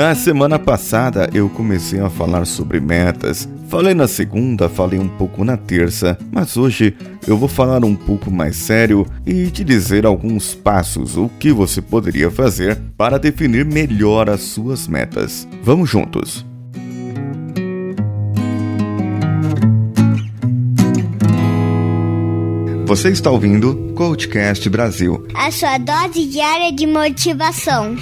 Na semana passada eu comecei a falar sobre metas. Falei na segunda, falei um pouco na terça, mas hoje eu vou falar um pouco mais sério e te dizer alguns passos o que você poderia fazer para definir melhor as suas metas. Vamos juntos! Você está ouvindo Coachcast Brasil a sua dose diária de motivação.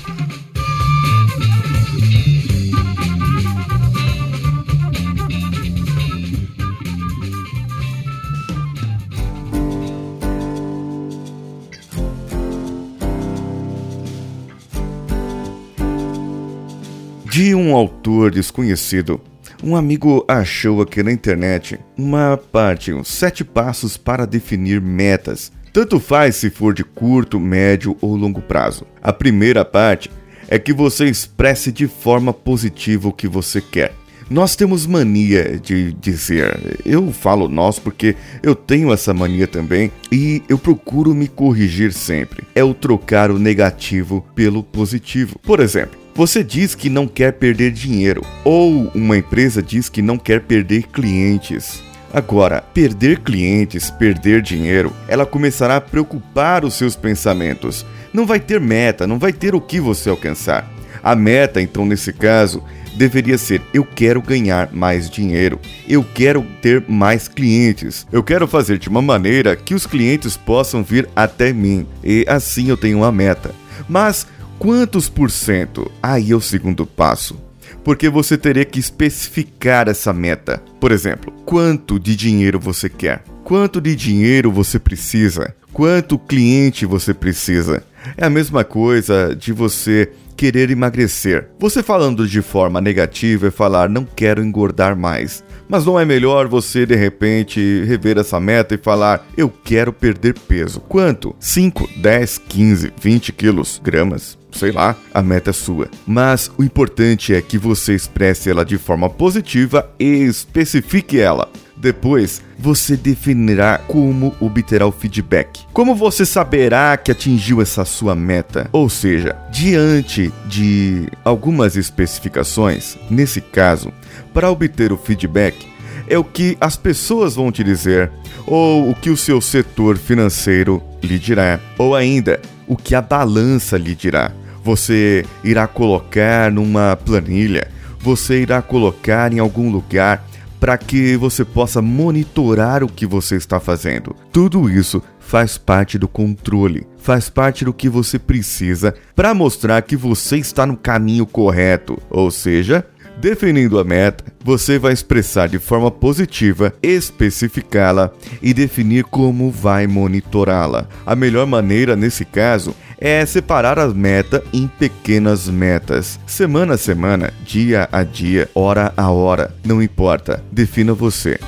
De um autor desconhecido, um amigo achou aqui na internet uma parte, uns sete passos para definir metas. Tanto faz se for de curto, médio ou longo prazo. A primeira parte é que você expresse de forma positiva o que você quer. Nós temos mania de dizer, eu falo nós porque eu tenho essa mania também e eu procuro me corrigir sempre. É o trocar o negativo pelo positivo. Por exemplo, você diz que não quer perder dinheiro, ou uma empresa diz que não quer perder clientes. Agora, perder clientes, perder dinheiro, ela começará a preocupar os seus pensamentos. Não vai ter meta, não vai ter o que você alcançar. A meta, então, nesse caso, deveria ser: eu quero ganhar mais dinheiro, eu quero ter mais clientes, eu quero fazer de uma maneira que os clientes possam vir até mim e assim eu tenho uma meta. Mas Quantos por cento? Aí é o segundo passo. Porque você teria que especificar essa meta. Por exemplo, quanto de dinheiro você quer? Quanto de dinheiro você precisa? Quanto cliente você precisa? É a mesma coisa de você querer emagrecer. Você falando de forma negativa é falar não quero engordar mais. Mas não é melhor você de repente rever essa meta e falar: eu quero perder peso. Quanto? 5, 10, 15, 20 quilos, gramas? Sei lá, a meta é sua. Mas o importante é que você expresse ela de forma positiva e especifique ela. Depois, você definirá como obterá o feedback. Como você saberá que atingiu essa sua meta? Ou seja, diante de algumas especificações, nesse caso, para obter o feedback, é o que as pessoas vão te dizer, ou o que o seu setor financeiro lhe dirá, ou ainda o que a balança lhe dirá. Você irá colocar numa planilha, você irá colocar em algum lugar para que você possa monitorar o que você está fazendo. Tudo isso faz parte do controle, faz parte do que você precisa para mostrar que você está no caminho correto, ou seja, Definindo a meta, você vai expressar de forma positiva, especificá-la e definir como vai monitorá-la. A melhor maneira nesse caso é separar a meta em pequenas metas, semana a semana, dia a dia, hora a hora, não importa, defina você.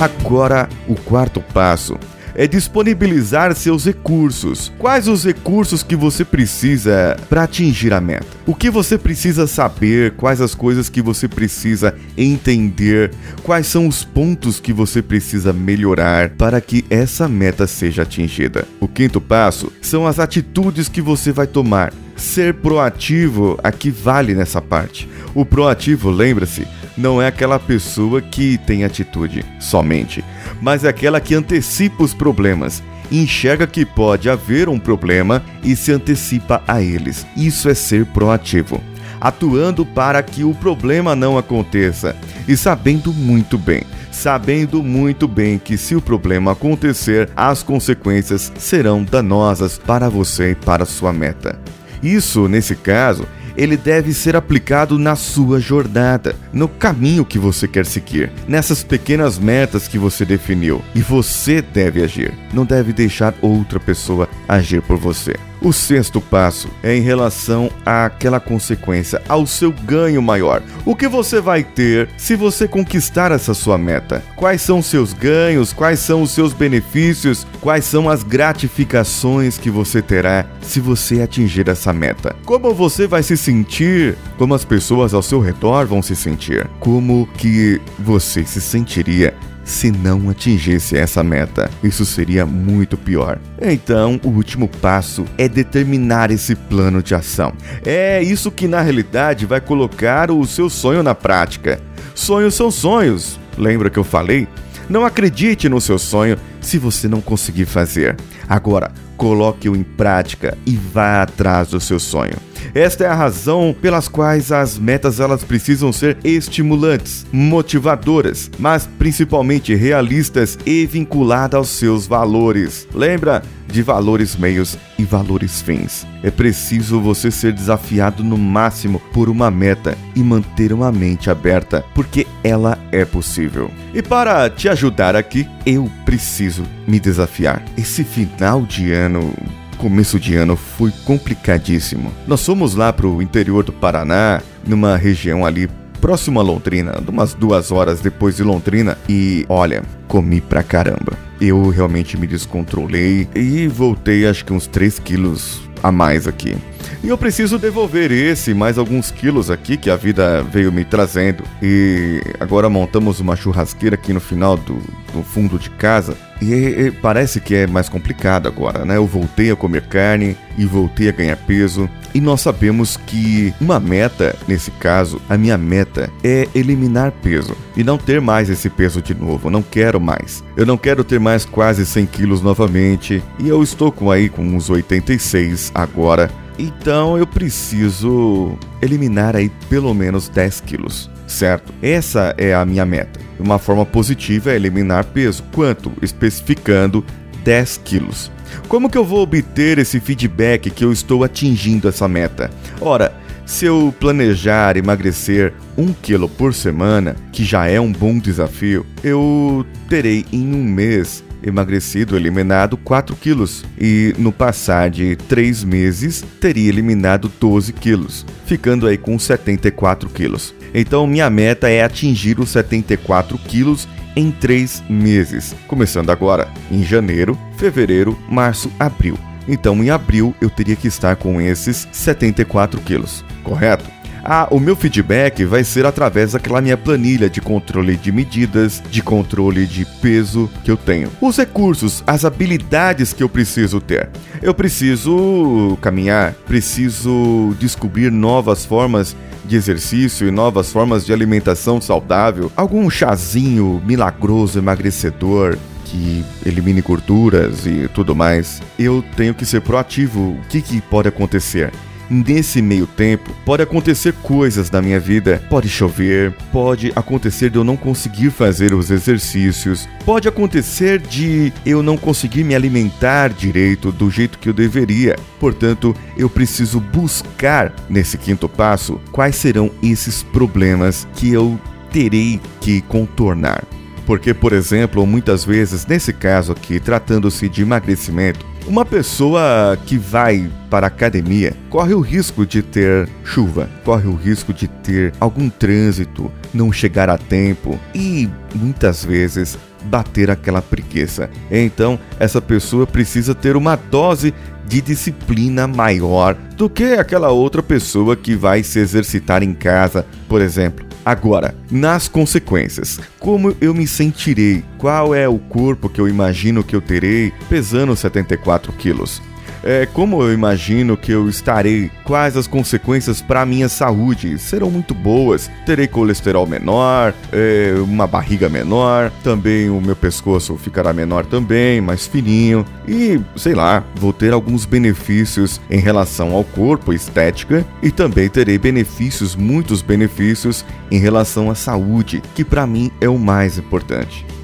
Agora, o quarto passo é disponibilizar seus recursos. Quais os recursos que você precisa para atingir a meta? O que você precisa saber? Quais as coisas que você precisa entender? Quais são os pontos que você precisa melhorar para que essa meta seja atingida? O quinto passo são as atitudes que você vai tomar. Ser proativo aqui vale nessa parte. O proativo, lembra-se, não é aquela pessoa que tem atitude somente, mas é aquela que antecipa os problemas, enxerga que pode haver um problema e se antecipa a eles. Isso é ser proativo, atuando para que o problema não aconteça e sabendo muito bem sabendo muito bem que se o problema acontecer, as consequências serão danosas para você e para sua meta. Isso, nesse caso, ele deve ser aplicado na sua jornada, no caminho que você quer seguir, nessas pequenas metas que você definiu. E você deve agir, não deve deixar outra pessoa agir por você. O sexto passo é em relação àquela consequência, ao seu ganho maior. O que você vai ter se você conquistar essa sua meta? Quais são os seus ganhos? Quais são os seus benefícios? Quais são as gratificações que você terá se você atingir essa meta? Como você vai se sentir? Como as pessoas ao seu redor vão se sentir? Como que você se sentiria se não atingisse essa meta. Isso seria muito pior. Então, o último passo é determinar esse plano de ação. É isso que na realidade vai colocar o seu sonho na prática. Sonhos são sonhos. Lembra que eu falei? Não acredite no seu sonho se você não conseguir fazer. Agora, coloque-o em prática e vá atrás do seu sonho. Esta é a razão pelas quais as metas elas precisam ser estimulantes, motivadoras, mas principalmente realistas e vinculadas aos seus valores. Lembra de valores meios e valores fins. É preciso você ser desafiado no máximo por uma meta e manter uma mente aberta, porque ela é possível. E para te ajudar aqui, eu preciso me desafiar. Esse final de ano começo de ano foi complicadíssimo. Nós fomos lá pro interior do Paraná, numa região ali próximo a Londrina, umas duas horas depois de Londrina, e olha, comi pra caramba. Eu realmente me descontrolei e voltei acho que uns 3 quilos a mais aqui. E eu preciso devolver esse mais alguns quilos aqui que a vida veio me trazendo. E agora montamos uma churrasqueira aqui no final do, do fundo de casa. E, e, parece que é mais complicado agora, né? Eu voltei a comer carne e voltei a ganhar peso. E nós sabemos que uma meta, nesse caso, a minha meta é eliminar peso e não ter mais esse peso de novo. Eu não quero mais. Eu não quero ter mais quase 100 quilos novamente. E eu estou com aí com uns 86 agora. Então eu preciso eliminar aí pelo menos 10 quilos, certo? Essa é a minha meta. Uma forma positiva é eliminar peso. Quanto? Especificando 10 quilos. Como que eu vou obter esse feedback que eu estou atingindo essa meta? Ora, se eu planejar emagrecer 1 quilo por semana, que já é um bom desafio, eu terei em um mês emagrecido, eliminado 4 quilos e no passar de 3 meses teria eliminado 12 quilos, ficando aí com 74 quilos. Então minha meta é atingir os 74 quilos em 3 meses, começando agora em janeiro, fevereiro, março, abril. Então em abril eu teria que estar com esses 74 quilos, correto? Ah, o meu feedback vai ser através daquela minha planilha de controle de medidas, de controle de peso que eu tenho. Os recursos, as habilidades que eu preciso ter. Eu preciso caminhar, preciso descobrir novas formas de exercício e novas formas de alimentação saudável, algum chazinho milagroso emagrecedor, que elimine gorduras e tudo mais, eu tenho que ser proativo. O que, que pode acontecer? Nesse meio tempo, pode acontecer coisas na minha vida. Pode chover, pode acontecer de eu não conseguir fazer os exercícios, pode acontecer de eu não conseguir me alimentar direito do jeito que eu deveria. Portanto, eu preciso buscar nesse quinto passo quais serão esses problemas que eu terei que contornar. Porque, por exemplo, muitas vezes, nesse caso aqui, tratando-se de emagrecimento, uma pessoa que vai para a academia corre o risco de ter chuva, corre o risco de ter algum trânsito, não chegar a tempo e muitas vezes bater aquela preguiça. Então, essa pessoa precisa ter uma dose de disciplina maior do que aquela outra pessoa que vai se exercitar em casa, por exemplo. Agora, nas consequências, como eu me sentirei? Qual é o corpo que eu imagino que eu terei pesando 74 quilos? É, como eu imagino que eu estarei, quais as consequências para minha saúde serão muito boas. Terei colesterol menor, é, uma barriga menor, também o meu pescoço ficará menor também, mais fininho e sei lá, vou ter alguns benefícios em relação ao corpo, estética e também terei benefícios, muitos benefícios em relação à saúde, que para mim é o mais importante.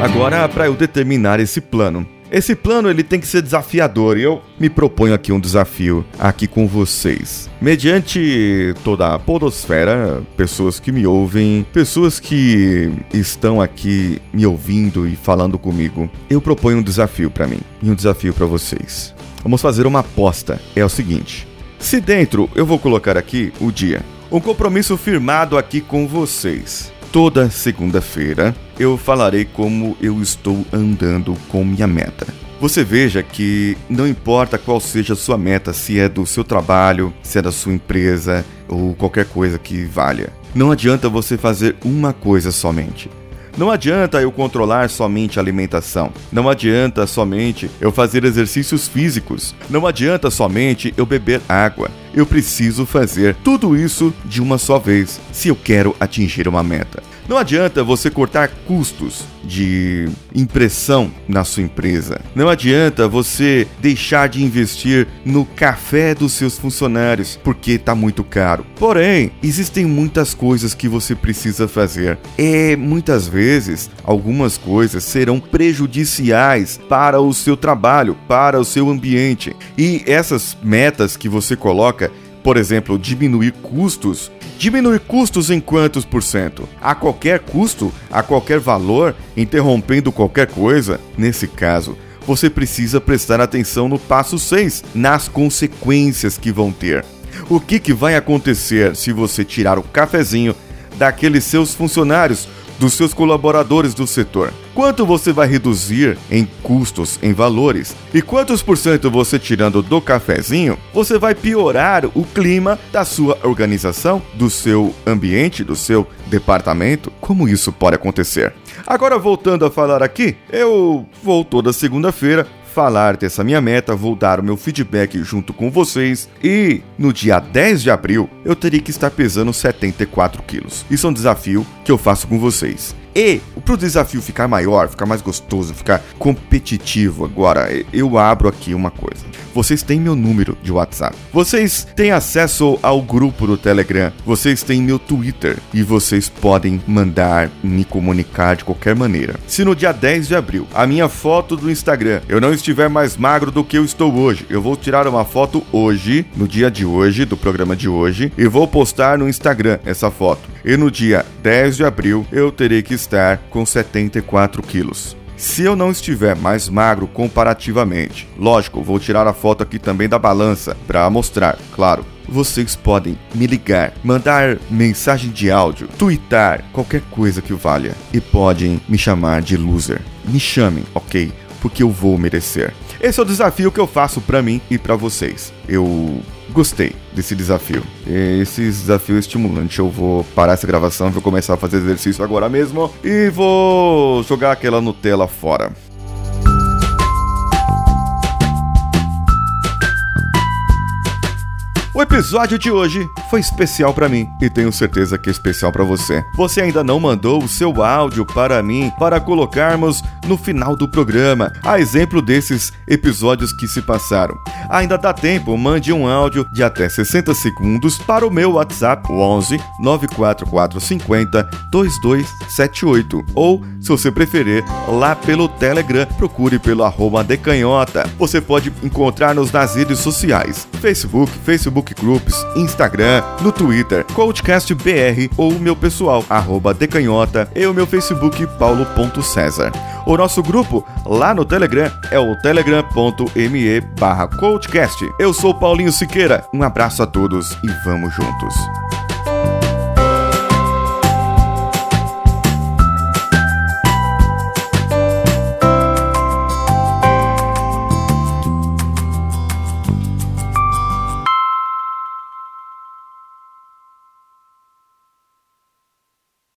Agora, para eu determinar esse plano. Esse plano ele tem que ser desafiador e eu me proponho aqui um desafio aqui com vocês. Mediante toda a podosfera, pessoas que me ouvem, pessoas que estão aqui me ouvindo e falando comigo, eu proponho um desafio para mim e um desafio para vocês. Vamos fazer uma aposta. É o seguinte: se dentro eu vou colocar aqui o dia, um compromisso firmado aqui com vocês. Toda segunda-feira eu falarei como eu estou andando com minha meta. Você veja que não importa qual seja a sua meta, se é do seu trabalho, se é da sua empresa ou qualquer coisa que valha. Não adianta você fazer uma coisa somente. Não adianta eu controlar somente a alimentação. Não adianta somente eu fazer exercícios físicos. Não adianta somente eu beber água. Eu preciso fazer tudo isso de uma só vez se eu quero atingir uma meta. Não adianta você cortar custos de impressão na sua empresa. Não adianta você deixar de investir no café dos seus funcionários porque está muito caro. Porém, existem muitas coisas que você precisa fazer. E muitas vezes algumas coisas serão prejudiciais para o seu trabalho, para o seu ambiente. E essas metas que você coloca por exemplo, diminuir custos. Diminuir custos em quantos por cento? A qualquer custo, a qualquer valor, interrompendo qualquer coisa? Nesse caso, você precisa prestar atenção no passo 6, nas consequências que vão ter. O que, que vai acontecer se você tirar o cafezinho daqueles seus funcionários dos seus colaboradores do setor. Quanto você vai reduzir em custos, em valores? E quantos por cento você tirando do cafezinho, você vai piorar o clima da sua organização, do seu ambiente, do seu departamento? Como isso pode acontecer? Agora voltando a falar aqui, eu vou toda segunda-feira falar dessa minha meta, vou dar o meu feedback junto com vocês e no dia 10 de abril eu teria que estar pesando 74 quilos. Isso é um desafio que eu faço com vocês. E para o desafio ficar maior, ficar mais gostoso, ficar competitivo, agora eu abro aqui uma coisa. Vocês têm meu número de WhatsApp. Vocês têm acesso ao grupo do Telegram. Vocês têm meu Twitter e vocês podem mandar me comunicar de qualquer maneira. Se no dia 10 de abril a minha foto do Instagram eu não estiver mais magro do que eu estou hoje, eu vou tirar uma foto hoje, no dia de hoje, do programa de hoje, e vou postar no Instagram essa foto. E no dia 10 de abril eu terei que estar com 74 quilos. Se eu não estiver mais magro comparativamente, lógico, vou tirar a foto aqui também da balança para mostrar, claro. Vocês podem me ligar, mandar mensagem de áudio, twittar, qualquer coisa que valha e podem me chamar de loser. Me chamem, ok? Porque eu vou merecer. Esse é o desafio que eu faço para mim e para vocês. Eu gostei desse desafio. Esse desafio é estimulante. Eu vou parar essa gravação, vou começar a fazer exercício agora mesmo e vou jogar aquela Nutella fora. O episódio de hoje foi especial para mim e tenho certeza que é especial para você. Você ainda não mandou o seu áudio para mim para colocarmos no final do programa, a exemplo desses episódios que se passaram. Ainda dá tempo, mande um áudio de até 60 segundos para o meu WhatsApp 11 94450 2278 ou, se você preferir, lá pelo Telegram, procure pelo arroba decanhota. Você pode encontrar-nos nas redes sociais, Facebook, Facebook Facebook Groups, Instagram, no Twitter, CoachCastBR ou o meu pessoal, arroba decanhota e o meu Facebook, paulo.cesar. O nosso grupo lá no Telegram é o telegram.me barra. Eu sou Paulinho Siqueira, um abraço a todos e vamos juntos.